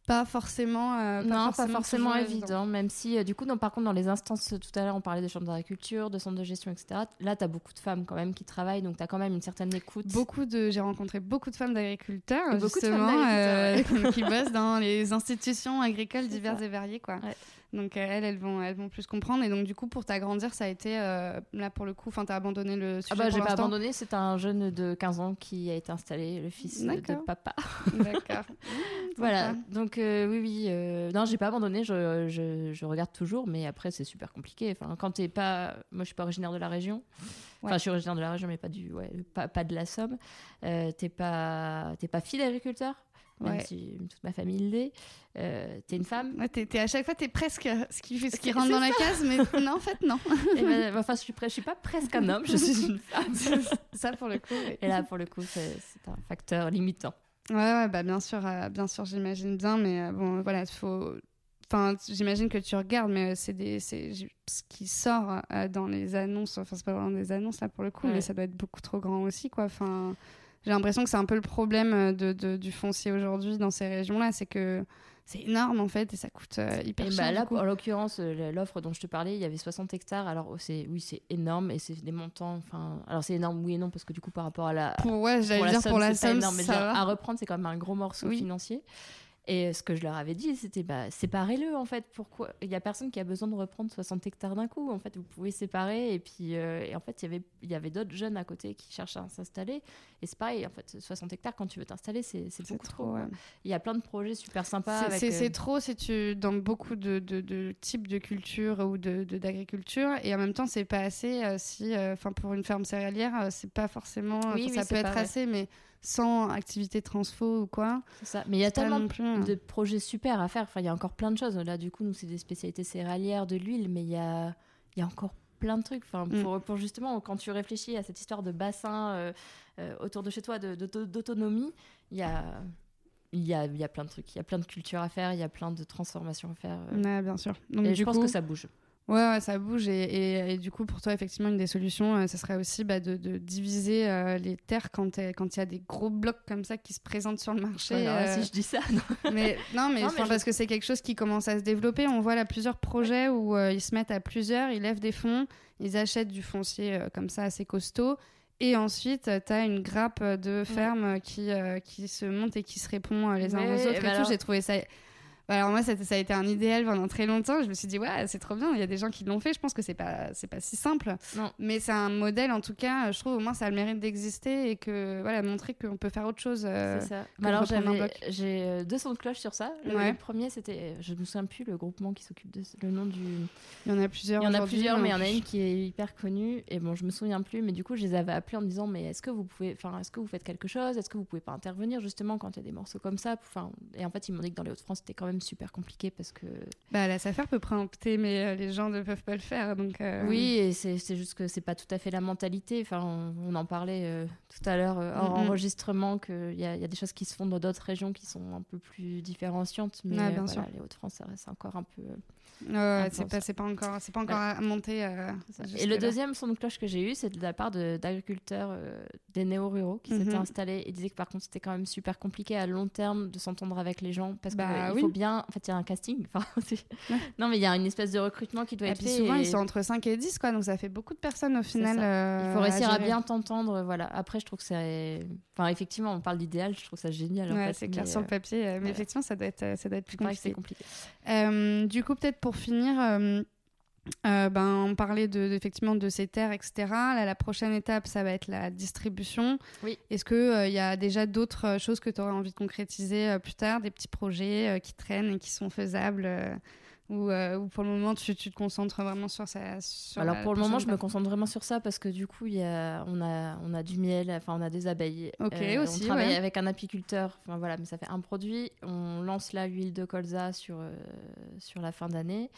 pas forcément. euh, non, pas forcément évident, même si, euh, du coup, non, par contre, dans les instances, euh, tout à l'heure, on parlait des chambres d'agriculture, de centres de gestion, etc. Là, tu as beaucoup de femmes quand même qui travaillent, donc tu as quand même une certaine écoute. Beaucoup de, j'ai rencontré beaucoup de femmes d'agriculteurs, de femmes justement, euh, qui bossent dans les institutions agricoles diverses et variées, quoi. Ouais. Donc euh, elles, elles vont, elles vont plus comprendre. Et donc du coup, pour t'agrandir, ça a été euh, là pour le coup. Enfin, t'as abandonné le sujet Ah bah, j'ai pas abandonné, c'est un jeune de 15 ans qui a été installé, le fils de papa. D'accord. Voilà, Sympa. donc euh, oui, oui. euh, non, j'ai pas abandonné, je, je, je regarde toujours, mais après, c'est super compliqué. Enfin, quand t'es pas. Moi, je suis pas originaire de la région. Enfin, Ouais. je suis originaire de la région, mais pas, du, ouais, pas, pas de la Somme. T'es pas, t'es pas fille d'agriculteur, même Ouais. si toute ma famille l'est. Euh, t'es une femme. Ouais, à chaque fois, t'es presque ce qui, ce qui rentre dans la case, mais non, en fait, non. Et ben, enfin, je suis, je suis pas presque un homme, je suis une femme. ça, pour le coup. oui. Et là, pour le coup, c'est un facteur limitant. Ouais, ouais, bah bien sûr, euh, bien sûr, j'imagine bien, mais euh, bon, voilà, il faut. Enfin, j'imagine que tu regardes, mais euh, c'est des, c'est ce qui sort dans les annonces. Enfin, c'est pas vraiment des annonces là pour le coup, Ouais. mais ça doit être beaucoup trop grand aussi, quoi. Enfin, j'ai l'impression que c'est un peu le problème euh, de, de- du foncier aujourd'hui dans ces régions-là, c'est que c'est énorme en fait et ça coûte euh, hyper Et cher. bah là, du coup. en l'occurrence, euh, l'offre dont je te parlais, il y avait 60 hectares. Alors, oh, c'est, oui, c'est énorme et c'est des montants. Enfin, alors c'est énorme, oui et non, parce que du coup, par rapport à la, Pour ouais, j'allais dire somme, pour la somme, énorme, mais ça dire, à reprendre, c'est quand même un gros morceau Oui. financier. Et ce que je leur avais dit, c'était bah, séparez-le en fait. Pourquoi? Il y a personne qui a besoin de reprendre 60 hectares d'un coup. En fait, vous pouvez séparer. Et puis, euh, et en fait, il y avait, il y avait d'autres jeunes à côté qui cherchaient à s'installer. Et c'est pareil, en fait, 60 hectares quand tu veux t'installer, c'est, beaucoup trop, trop. quoi. ouais. Il y a plein de projets super sympas. C'est- euh, trop si tu dans beaucoup de, de, de types de culture ou de- d'agriculture et en même temps c'est pas assez euh, si enfin pour une ferme céréalière c'est pas forcément Oui, oui, ça peut être pas assez mais sans activité transfo ou quoi c'est ça. Mais il y a tellement plus, hein. de projets super à faire. Enfin, il y a encore plein de choses. Là, du coup, nous, c'est des spécialités céréalières, de l'huile, mais il y a, y a encore plein de trucs. Enfin, Mm. pour, pour justement, quand tu réfléchis à cette histoire de bassin euh, euh, autour de chez toi, de- d'autonomie, il y a, il y, a, il y a plein de trucs. Il y a plein de cultures à faire, il y a plein de transformations à faire. Ouais, bien sûr donc et du je pense coup que ça bouge. Ouais, ouais, ça bouge. Et, et- et du coup, pour toi, effectivement, une des solutions, euh, ce serait aussi bah, de, de diviser euh, les terres quand il quand il y a des gros blocs comme ça qui se présentent sur le marché. Là, euh, si je dis ça, non. mais non, mais, Non, enfin, mais je- parce que c'est quelque chose qui commence à se développer. On voit là plusieurs projets où euh, ils se mettent à plusieurs, ils lèvent des fonds, ils achètent du foncier euh, comme ça assez costaud. Et ensuite, tu as une grappe de fermes euh, qui, euh, qui se monte et qui se répond euh, les uns Ouais, aux autres. et et bah tout. alors- J'ai trouvé ça. Bah, Alors moi, ça, ça a été un idéal pendant très longtemps. Je me suis dit, ouais, c'est trop bien. Il y a des gens qui l'ont fait. Je pense que c'est pas, c'est pas si simple. Non. Mais c'est un modèle, en tout cas. Je trouve au moins ça a le mérite d'exister et que voilà, montrer qu'on peut faire autre chose. euh, C'est ça. Bah alors j'ai euh, deux sons de cloche sur ça. Le, Ouais. le premier c'était, je me souviens plus le groupement qui s'occupe de le nom du. Il y en a plusieurs. Il y en a plusieurs, mais il y en a une qui est hyper connue. Et bon, je me souviens plus, mais du coup je les avais appelés en me disant mais est-ce que vous pouvez, enfin est-ce que vous faites quelque chose, est-ce que vous pouvez pas intervenir justement quand il y a des morceaux comme ça? Enfin et en fait ils m'ont dit que dans les Hauts-de-France c'était quand même super compliqué parce que Bah, la SAFER peut préempter, mais euh, les gens ne peuvent pas le faire. Donc, euh, Oui, et c'est juste que c'est pas tout à fait la mentalité. Enfin, on, on en parlait euh, tout à l'heure hors enregistrement qu'il y, y a des choses qui se font dans d'autres régions qui sont un peu plus différenciantes. Mais bien voilà, sûr. les Hauts-de-France, ça reste encore un peu. Euh, Ouais, ouais, peu c'est pas, pas encore, c'est pas encore à monter. euh. Et le deuxième son de cloche que j'ai eu, c'est de la part de- d'agriculteurs euh, des néo-ruraux qui s'étaient Mhm. installés et disaient que par contre c'était quand même super compliqué à long terme de s'entendre avec les gens parce Bah qu'il oui. faut bien. En fait, il y a un casting. C'est- non, mais il y a une espèce de recrutement qui doit Et être puis souvent, et- ils sont entre 5 et 10, quoi, donc ça fait beaucoup de personnes au final. euh, Il faut réussir à, bien t'entendre, voilà. Après, je trouve que c'est, enfin, effectivement, on parle d'idéal, je trouve ça génial. Ouais, c'est clair mais, sur le euh, papier, euh, mais effectivement, ça doit être, euh, ça doit être plus compliqué. compliqué. Euh, du coup, peut-être pour finir, euh, euh, ben, on parlait de, effectivement de ces terres, etc. Là, la prochaine étape, ça va être la distribution. Oui. Est-ce qu'il y a déjà d'autres euh, choses que tu aurais envie de concrétiser euh, plus tard, des petits projets euh, qui traînent et qui sont faisables euh, ou, euh, ou pour le moment, tu, tu te concentres vraiment sur ça sur Alors la pour le moment, je me concentre vraiment sur ça parce que du coup, y a, on a, on a du miel, enfin, on a des abeilles. Euh, Ok, aussi, On travaille ouais. avec un apiculteur. Enfin voilà, mais ça fait un produit. On lance la huile de colza sur euh, sur la fin d'année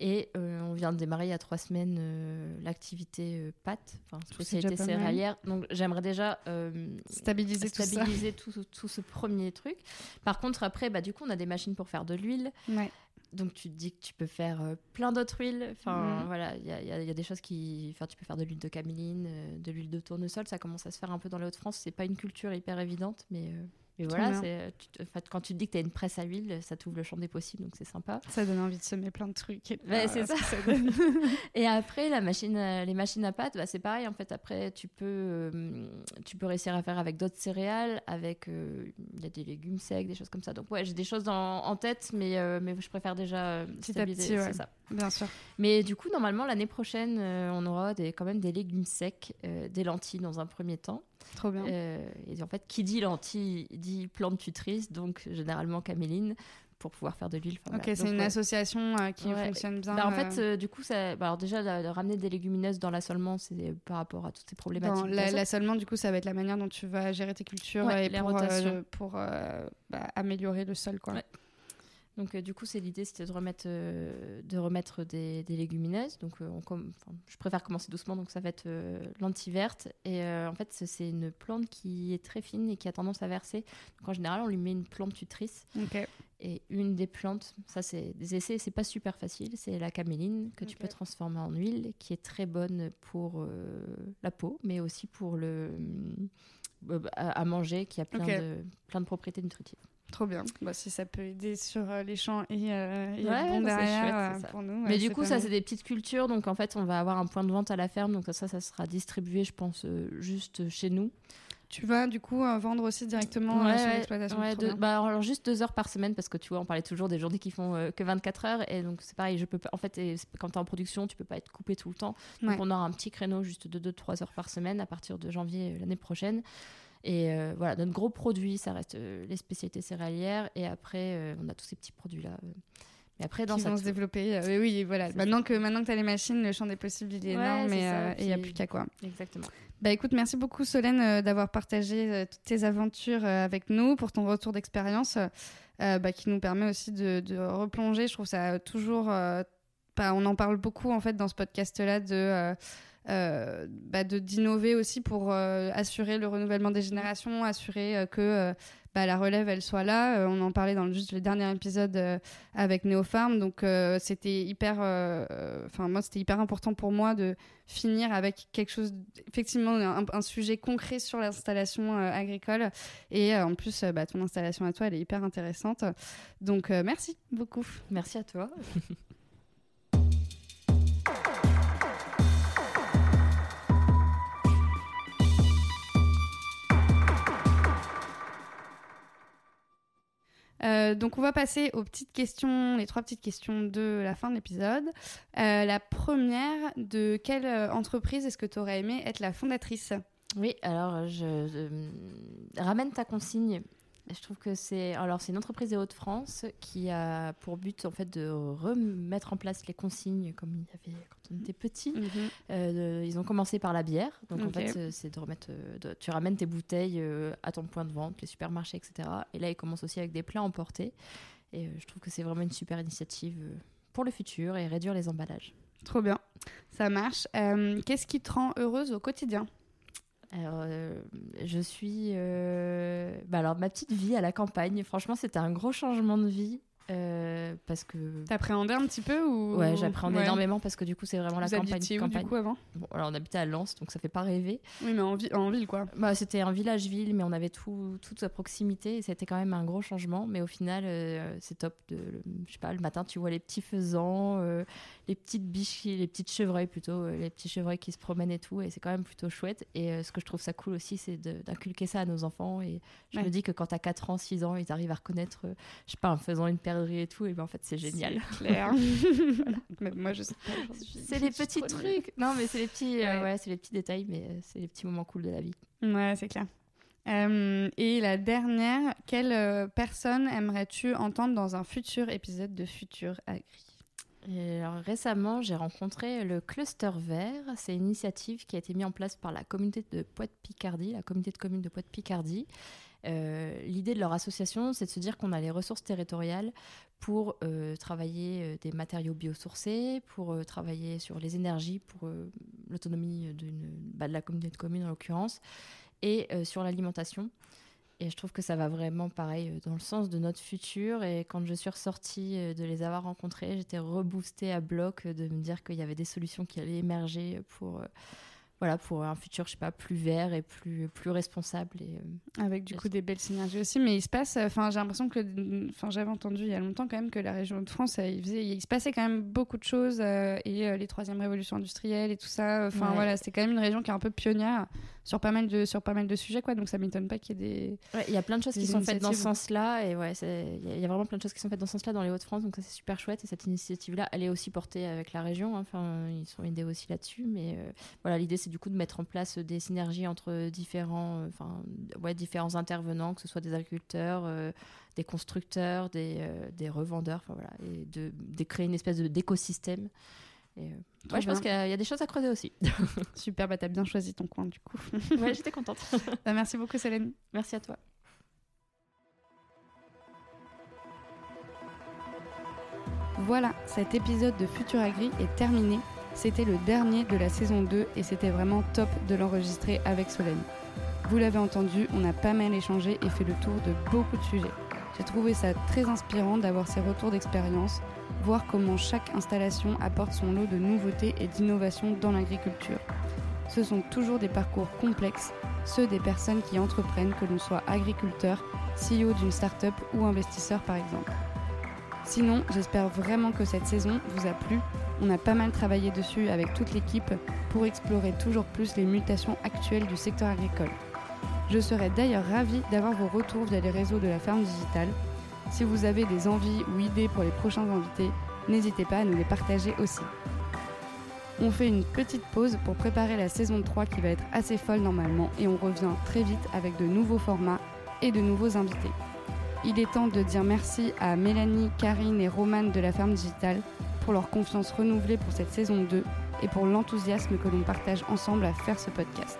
et euh, on vient de démarrer il y a trois semaines euh, l'activité euh, pâte, enfin spécialité céréalière. Donc j'aimerais déjà euh, Stabiliser tout ça. tout, tout ce premier truc. Par contre, après, bah, du coup, on a des machines pour faire de l'huile. Ouais. Donc, tu te dis que tu peux faire euh, plein d'autres huiles. Enfin, Mhm. voilà, il y a, y y des choses qui. Enfin, tu peux faire de l'huile de caméline, euh, de l'huile de tournesol. Ça commence à se faire un peu dans les Hauts-de-France. C'est pas une culture hyper évidente, mais. Euh, mais Trop voilà, tu te- quand tu te dis que tu as une presse à huile, ça t'ouvre le champ des possibles, donc c'est sympa. Ça donne envie de semer plein de trucs. et c'est euh, ça. que donne. Et après, la machine, à- les machines à pâte, bah, c'est pareil. En fait, après, tu peux, euh, tu peux réussir à faire avec d'autres céréales, avec euh, y a des légumes secs, des choses comme ça. Donc ouais, j'ai des choses en tête, mais euh, mais je préfère déjà euh, Petit stabiliser, ouais. c'est ça. Bien sûr. Mais du coup, normalement, l'année prochaine, euh, on aura des, quand même des légumes secs, euh, des lentilles dans un premier temps. Trop bien. Euh, et en fait, qui dit lentilles dit plante tutrice, donc généralement caméline, pour pouvoir faire de l'huile. Enfin, Ok, voilà. c'est une ouais. association euh, qui Ouais. fonctionne bien. Bah, en euh, fait, euh, du coup, ça, bah, alors déjà, de ramener des légumineuses dans l'assolement, c'est par rapport à toutes ces problématiques. L'assolement, du coup, ça va être la manière dont tu vas gérer tes cultures Ouais, et les pour, rotations. pour bah, améliorer le sol. Quoi. Donc, euh, du coup, c'est l'idée, c'était de remettre, euh, de remettre des, des légumineuses. Donc, euh, on com- enfin, je préfère commencer doucement, donc ça va être lentilles vertes. Et en fait, c'est- une plante qui est très fine et qui a tendance à verser. Donc, en général, on lui met une plante tutrice. Et une des plantes, ça c'est des essais, c'est pas super facile, c'est la caméline que tu peux transformer en huile, qui est très bonne pour la peau, mais aussi pour le à, manger, qui a plein, de, plein de propriétés nutritives. Trop bien. Bah, si ça peut aider sur euh, les champs et, euh, et Ouais, bon bah, derrière chouette, euh, pour nous. mais ouais, du coup, ça c'est des petites cultures, donc en fait, on va avoir un point de vente à la ferme, donc ça, ça sera distribué, je pense, euh, juste chez nous. Tu vas du coup euh, vendre aussi directement euh, Ouais, sur ouais, l'exploitation. ouais, bah, alors juste deux heures par semaine parce que tu vois on parlait toujours des journées qui font euh, que 24 heures et donc c'est pareil je peux pas en fait et quand tu es en production tu peux pas être coupé tout le temps donc on aura un petit créneau juste de 2-3 heures par semaine à partir de janvier euh, l'année prochaine et voilà notre gros produit ça reste les spécialités céréalières et après on a tous ces petits produits là mais après dans qui ça vont se développer. euh, oui, voilà. Maintenant que, maintenant que tu as les machines, le champ des possibles, il est Ouais, énorme ça, euh, et il n'y a plus qu'à quoi. exactement Bah écoute, merci beaucoup Solène euh, d'avoir partagé euh, toutes tes aventures avec nous, pour ton retour d'expérience bah, qui nous permet aussi de, de replonger. Je trouve ça toujours... bah, on en parle beaucoup en fait dans ce podcast-là de... euh, bah, de d'innover aussi pour euh, assurer le renouvellement des générations, assurer euh, que bah, la relève elle soit là. On en parlait dans le, juste le dernier épisode avec Neopharm, donc c'était hyper, enfin moi c'était hyper important pour moi de finir avec quelque chose, effectivement un, un sujet concret sur l'installation agricole et en plus bah, ton installation à toi elle est hyper intéressante. Donc merci beaucoup. Merci à toi. Euh, donc on va passer aux petites questions, les trois petites questions de la fin de l'épisode. Euh, la première, de quelle euh, entreprise est-ce que tu aurais aimé être la fondatrice? Oui, alors je ramène ta consigne. Je trouve que c'est alors c'est une entreprise des Hauts-de-France qui a pour but en fait de remettre en place les consignes comme il y avait quand on était petit. Euh, de- ils ont commencé par la bière, donc en fait euh, c'est de remettre, euh, de- tu ramènes tes bouteilles euh, à ton point de vente, les supermarchés, etc. Et là ils commencent aussi avec des plats emportés. Et euh, je trouve que c'est vraiment une super initiative euh, pour le futur et réduire les emballages. Trop bien, ça marche. Euh, Qu'est-ce qui te rend heureuse au quotidien? Alors, euh, je suis. euh, bah alors, ma petite vie à la campagne, franchement, c'était un gros changement de vie. Euh, parce que. T'appréhendais un petit peu ou Ouais, j'appréhendais Ouais. énormément parce que du coup, c'est vraiment la Vous campagne. où campagne. du coup avant? Bon, alors, on habitait à Lens, donc ça fait pas rêver. Oui, mais en, vi- en ville quoi. Bah, c'était un village-ville, mais on avait tout, tout à proximité et c'était quand même un gros changement. Mais au final, euh, c'est top. De, le- je sais pas, le matin, tu vois les petits faisans, euh, les petites biches, les petites chevreuils plutôt, les petits chevreuils qui se promènent et tout. Et c'est quand même plutôt chouette. Et ce que je trouve ça cool aussi, c'est d'inculquer ça à nos enfants. Et je Ouais. me dis que quand t'as 4 ans, 6 ans, ils arrivent à reconnaître, je sais pas, en faisant une et tout. Et ben en fait, c'est génial. Claire. Mais moi je sais pas. aujourd'hui. C'est suis petits trucs. Non, mais c'est les petits, euh, Ouais. c'est les petits détails, mais euh, c'est les petits moments cool de la vie. Ouais, c'est clair. Euh, et la dernière, quelle personne aimerais-tu entendre dans un futur épisode de Futur Agri? Et alors, récemment, j'ai rencontré le Cluster Vert. C'est une initiative qui a été mise en place par la communauté de Poite-Picardie, la communauté de communes de Poite-Picardie. Euh, L'idée de leur association, c'est de se dire qu'on a les ressources territoriales pour euh, travailler euh, des matériaux biosourcés, pour travailler sur les énergies, pour l'autonomie bah, de la communauté de communes en l'occurrence, et sur l'alimentation. Et je trouve que ça va vraiment pareil dans le sens de notre futur. Et quand je suis ressortie de les avoir rencontrés, j'étais reboostée à bloc de me dire qu'il y avait des solutions qui allaient émerger pour, voilà, pour un futur, je sais pas, plus vert et plus, plus responsable. Et, euh, Avec du coup des belles synergies aussi, mais il se passe, enfin j'ai l'impression que, enfin j'avais entendu il y a longtemps quand même que la région de France, euh, il, faisait- il se passait quand même beaucoup de choses euh, et euh, les troisième révolutions industrielles et tout ça, enfin Ouais. voilà, c'était quand même une région qui est un peu pionnière sur pas mal de sur pas mal de sujets quoi, donc ça m'étonne pas qu'il y ait des Ouais, il y a plein de choses qui sont faites dans ce sens-là, et ouais, il y, a- il y a vraiment plein de choses qui sont faites dans ce sens-là dans les Hauts-de-France, donc ça c'est super chouette. Et cette initiative-là, elle est aussi portée avec la région. hein. Enfin, ils sont aidés aussi là-dessus, mais euh, voilà, l'idée c'est du coup de mettre en place des synergies entre différents, euh, enfin, ouais, différents intervenants, que ce soit des agriculteurs, euh, des constructeurs, des, des revendeurs, enfin voilà, et de, de créer une espèce d'écosystème. Et, euh, ouais, je pense qu'il y, a- il y a des choses à creuser aussi. super, bah t'as bien choisi ton coin du coup. ouais, j'étais contente. Bah, merci beaucoup Célène. Merci à toi. Voilà, cet épisode de Futur Agri est terminé. C'était le dernier de la saison 2 et c'était vraiment top de l'enregistrer avec Solène. Vous l'avez entendu, on a pas mal échangé et fait le tour de beaucoup de sujets. J'ai trouvé ça très inspirant d'avoir ces retours d'expérience, voir comment chaque installation apporte son lot de nouveautés et d'innovations dans l'agriculture. Ce sont toujours des parcours complexes, ceux des personnes qui entreprennent, que l'on soit agriculteur, CEO d'une start-up ou investisseur par exemple. Sinon, j'espère vraiment que cette saison vous a plu. On a pas mal travaillé dessus avec toute l'équipe pour explorer toujours plus les mutations actuelles du secteur agricole. Je serais d'ailleurs ravie d'avoir vos retours via les réseaux de la ferme digitale. Si vous avez des envies ou idées pour les prochains invités, n'hésitez pas à nous les partager aussi. On fait une petite pause pour préparer la saison 3 qui va être assez folle normalement et on revient très vite avec de nouveaux formats et de nouveaux invités. Il est temps de dire merci à Mélanie, Karine et Romane de la ferme digitale pour leur confiance renouvelée pour cette saison 2 et pour l'enthousiasme que l'on partage ensemble à faire ce podcast.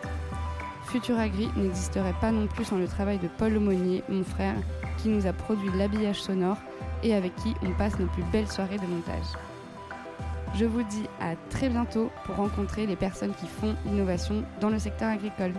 Futur Agri n'existerait pas non plus sans le travail de Paul Aumonier, mon frère, qui nous a produit l'habillage sonore et avec qui on passe nos plus belles soirées de montage. Je vous dis à très bientôt pour rencontrer les personnes qui font l'innovation dans le secteur agricole.